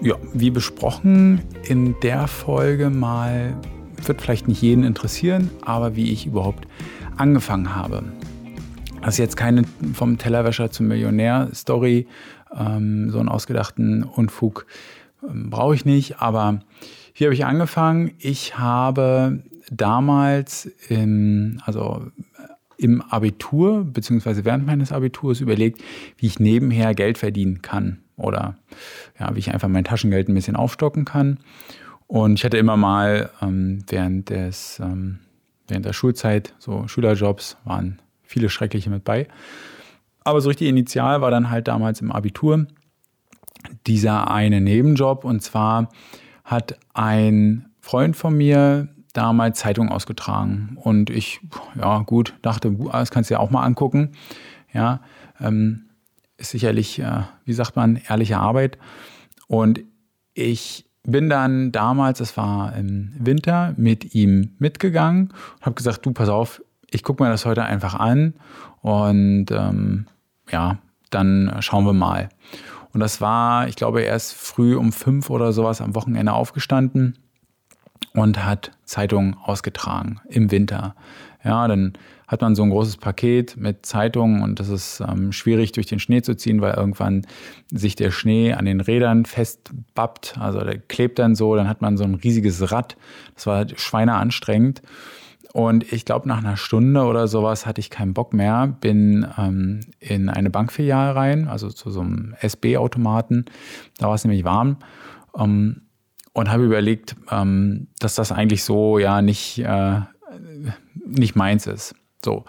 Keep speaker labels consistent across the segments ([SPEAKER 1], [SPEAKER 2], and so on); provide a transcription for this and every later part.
[SPEAKER 1] ja, wie besprochen, in der Folge mal, wird vielleicht nicht jeden interessieren, aber wie ich überhaupt angefangen habe. Das ist jetzt keine vom Tellerwäscher zum Millionär-Story, ähm, so einen ausgedachten Unfug ähm, brauche ich nicht, aber wie habe ich angefangen? Ich habe damals im, also im Abitur, beziehungsweise während meines Abiturs überlegt, wie ich nebenher Geld verdienen kann oder ja, wie ich einfach mein Taschengeld ein bisschen aufstocken kann. Und ich hatte immer mal ähm, während des ähm, während der Schulzeit so Schülerjobs waren viele schreckliche mit bei. Aber so richtig initial war dann halt damals im Abitur dieser eine Nebenjob und zwar hat ein Freund von mir damals Zeitung ausgetragen und ich, ja gut, dachte, das kannst du ja auch mal angucken. Ja, ähm, ist sicherlich, äh, wie sagt man, ehrliche Arbeit. Und ich bin dann damals, es war im Winter, mit ihm mitgegangen und habe gesagt, du, pass auf, ich gucke mir das heute einfach an und ähm, ja, dann schauen wir mal. Und das war, ich glaube, erst früh um fünf oder sowas am Wochenende aufgestanden und hat Zeitungen ausgetragen im Winter. Ja, dann hat man so ein großes Paket mit Zeitungen und das ist ähm, schwierig durch den Schnee zu ziehen, weil irgendwann sich der Schnee an den Rädern festbappt. Also der klebt dann so, dann hat man so ein riesiges Rad. Das war halt schweineanstrengend. Und ich glaube, nach einer Stunde oder sowas hatte ich keinen Bock mehr, bin ähm, in eine Bankfiliale rein, also zu so einem SB-Automaten. Da war es nämlich warm. Ähm, und habe überlegt, ähm, dass das eigentlich so ja nicht, äh, nicht meins ist. So.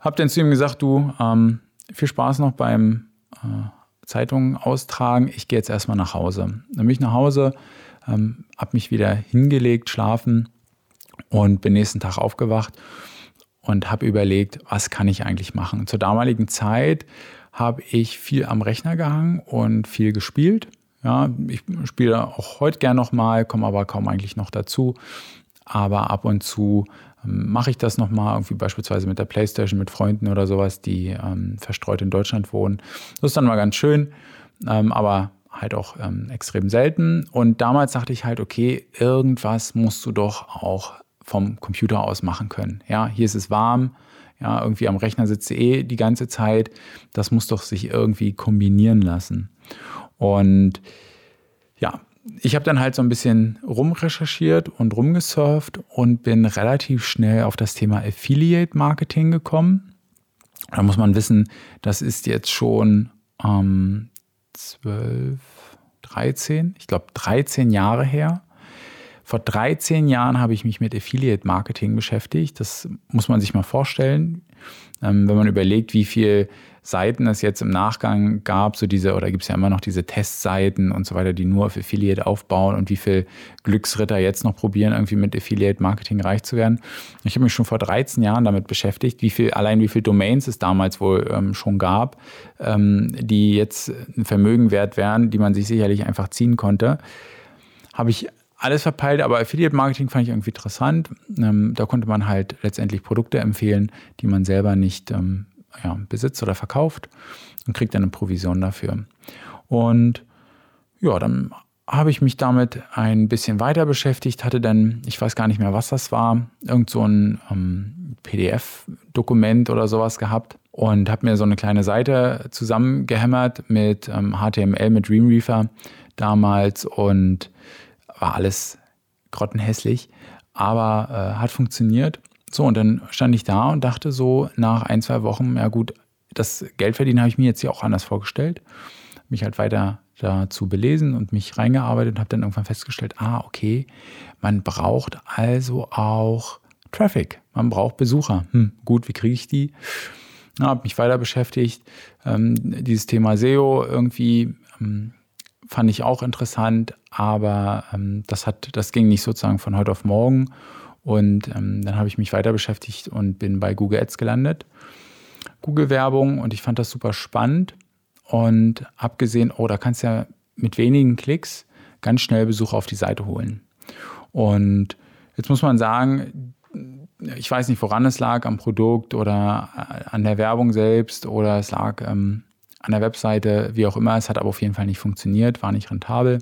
[SPEAKER 1] Hab dann zu ihm gesagt, du, ähm, viel Spaß noch beim äh, Zeitungen austragen. Ich gehe jetzt erstmal nach Hause. Dann bin ich nach Hause, ähm, habe mich wieder hingelegt, schlafen und bin nächsten Tag aufgewacht und habe überlegt, was kann ich eigentlich machen. Zur damaligen Zeit habe ich viel am Rechner gehangen und viel gespielt. Ja, ich spiele auch heute gern nochmal, komme aber kaum eigentlich noch dazu. Aber ab und zu mache ich das nochmal, irgendwie beispielsweise mit der Playstation, mit Freunden oder sowas, die ähm, verstreut in Deutschland wohnen. Das ist dann mal ganz schön, ähm, aber halt auch ähm, extrem selten. Und damals dachte ich halt, okay, irgendwas musst du doch auch vom Computer aus machen können. Ja, hier ist es warm, ja, irgendwie am Rechner sitzt du eh die ganze Zeit. Das muss doch sich irgendwie kombinieren lassen. Und ich habe dann halt so ein bisschen rumrecherchiert und rumgesurft und bin relativ schnell auf das Thema Affiliate Marketing gekommen. Da muss man wissen, das ist jetzt schon ähm, 12, 13, ich glaube 13 Jahre her. Vor 13 Jahren habe ich mich mit Affiliate Marketing beschäftigt. Das muss man sich mal vorstellen. Ähm, wenn man überlegt, wie viel Seiten es jetzt im Nachgang gab, so diese, oder gibt es ja immer noch diese Testseiten und so weiter, die nur auf Affiliate aufbauen und wie viel Glücksritter jetzt noch probieren, irgendwie mit Affiliate Marketing reich zu werden. Ich habe mich schon vor 13 Jahren damit beschäftigt, wie viel, allein wie viele Domains es damals wohl ähm, schon gab, ähm, die jetzt ein Vermögen wert wären, die man sich sicherlich einfach ziehen konnte. Habe ich alles verpeilt, aber Affiliate Marketing fand ich irgendwie interessant. Ähm, da konnte man halt letztendlich Produkte empfehlen, die man selber nicht ähm, ja, besitzt oder verkauft und kriegt dann eine Provision dafür. Und ja, dann habe ich mich damit ein bisschen weiter beschäftigt, hatte dann, ich weiß gar nicht mehr, was das war, irgend so ein ähm, PDF-Dokument oder sowas gehabt und habe mir so eine kleine Seite zusammengehämmert mit ähm, HTML, mit Dreamweaver damals und war alles grottenhässlich, aber äh, hat funktioniert. So, und dann stand ich da und dachte so nach ein, zwei Wochen, ja gut, das Geldverdienen habe ich mir jetzt hier auch anders vorgestellt. Mich halt weiter dazu belesen und mich reingearbeitet und habe dann irgendwann festgestellt, ah, okay, man braucht also auch Traffic, man braucht Besucher. Hm, gut, wie kriege ich die? Habe mich weiter beschäftigt. Ähm, dieses Thema SEO irgendwie ähm, fand ich auch interessant, aber ähm, das, hat, das ging nicht sozusagen von heute auf morgen. Und ähm, dann habe ich mich weiter beschäftigt und bin bei Google Ads gelandet. Google-Werbung und ich fand das super spannend und habe gesehen, oh, da kannst du ja mit wenigen Klicks ganz schnell Besucher auf die Seite holen. Und jetzt muss man sagen, ich weiß nicht, woran es lag, am Produkt oder äh, an der Werbung selbst oder es lag ähm, an der Webseite, wie auch immer. Es hat aber auf jeden Fall nicht funktioniert, war nicht rentabel.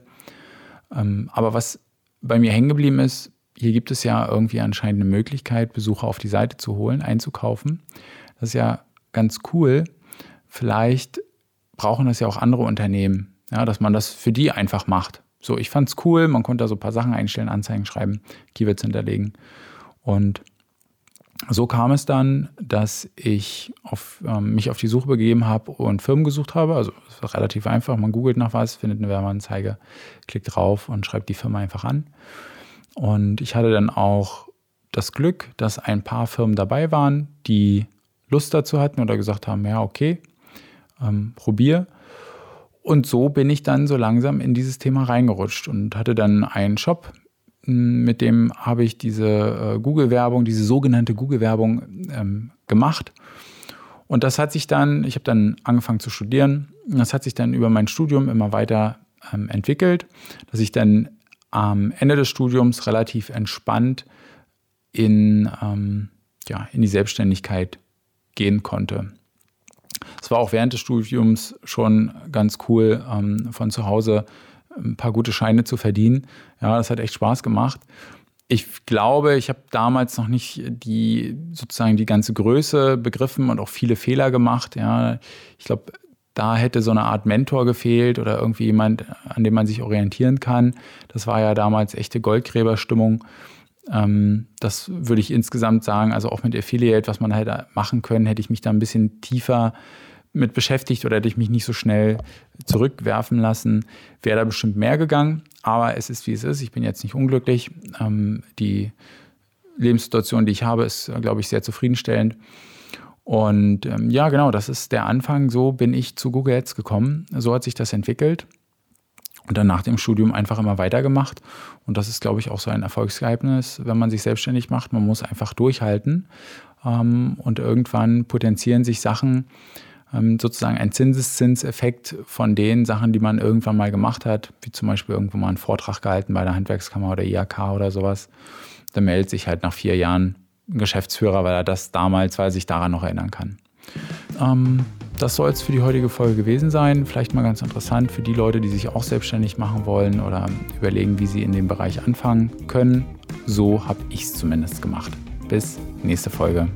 [SPEAKER 1] Ähm, aber was bei mir hängen geblieben ist, hier gibt es ja irgendwie anscheinend eine Möglichkeit, Besucher auf die Seite zu holen, einzukaufen. Das ist ja ganz cool. Vielleicht brauchen das ja auch andere Unternehmen, ja, dass man das für die einfach macht. So, ich fand es cool, man konnte da so ein paar Sachen einstellen, Anzeigen schreiben, Keywords hinterlegen. Und so kam es dann, dass ich auf, ähm, mich auf die Suche begeben habe und Firmen gesucht habe. Also es war relativ einfach. Man googelt nach was, findet eine Werbeanzeige, klickt drauf und schreibt die Firma einfach an. Und ich hatte dann auch das Glück, dass ein paar Firmen dabei waren, die Lust dazu hatten oder gesagt haben, ja, okay, ähm, probier. Und so bin ich dann so langsam in dieses Thema reingerutscht und hatte dann einen Shop, mit dem habe ich diese äh, Google-Werbung, diese sogenannte Google-Werbung ähm, gemacht. Und das hat sich dann, ich habe dann angefangen zu studieren, das hat sich dann über mein Studium immer weiter ähm, entwickelt, dass ich dann am Ende des Studiums relativ entspannt in, ähm, ja, in die Selbstständigkeit gehen konnte. Es war auch während des Studiums schon ganz cool, ähm, von zu Hause ein paar gute Scheine zu verdienen. Ja, das hat echt Spaß gemacht. Ich glaube, ich habe damals noch nicht die sozusagen die ganze Größe begriffen und auch viele Fehler gemacht. Ja, ich glaube, da hätte so eine Art Mentor gefehlt oder irgendwie jemand, an dem man sich orientieren kann. Das war ja damals echte Goldgräberstimmung. Ähm, das würde ich insgesamt sagen. Also auch mit Affiliate, was man halt machen können, hätte ich mich da ein bisschen tiefer mit beschäftigt oder hätte ich mich nicht so schnell zurückwerfen lassen, wäre da bestimmt mehr gegangen. Aber es ist, wie es ist. Ich bin jetzt nicht unglücklich. Ähm, die Lebenssituation, die ich habe, ist, glaube ich, sehr zufriedenstellend. Und ähm, ja, genau, das ist der Anfang. So bin ich zu Google Ads gekommen. So hat sich das entwickelt. Und dann nach dem Studium einfach immer weitergemacht. Und das ist, glaube ich, auch so ein Erfolgsgeheimnis, wenn man sich selbstständig macht. Man muss einfach durchhalten. Ähm, und irgendwann potenzieren sich Sachen, sozusagen ein Zinseszinseffekt von den Sachen, die man irgendwann mal gemacht hat, wie zum Beispiel irgendwo mal einen Vortrag gehalten bei der Handwerkskammer oder IHK oder sowas. Da meldet sich halt nach vier Jahren ein Geschäftsführer, weil er das damals, weil er sich daran noch erinnern kann. Ähm, das soll es für die heutige Folge gewesen sein. Vielleicht mal ganz interessant für die Leute, die sich auch selbstständig machen wollen oder überlegen, wie sie in dem Bereich anfangen können. So habe ich es zumindest gemacht. Bis nächste Folge.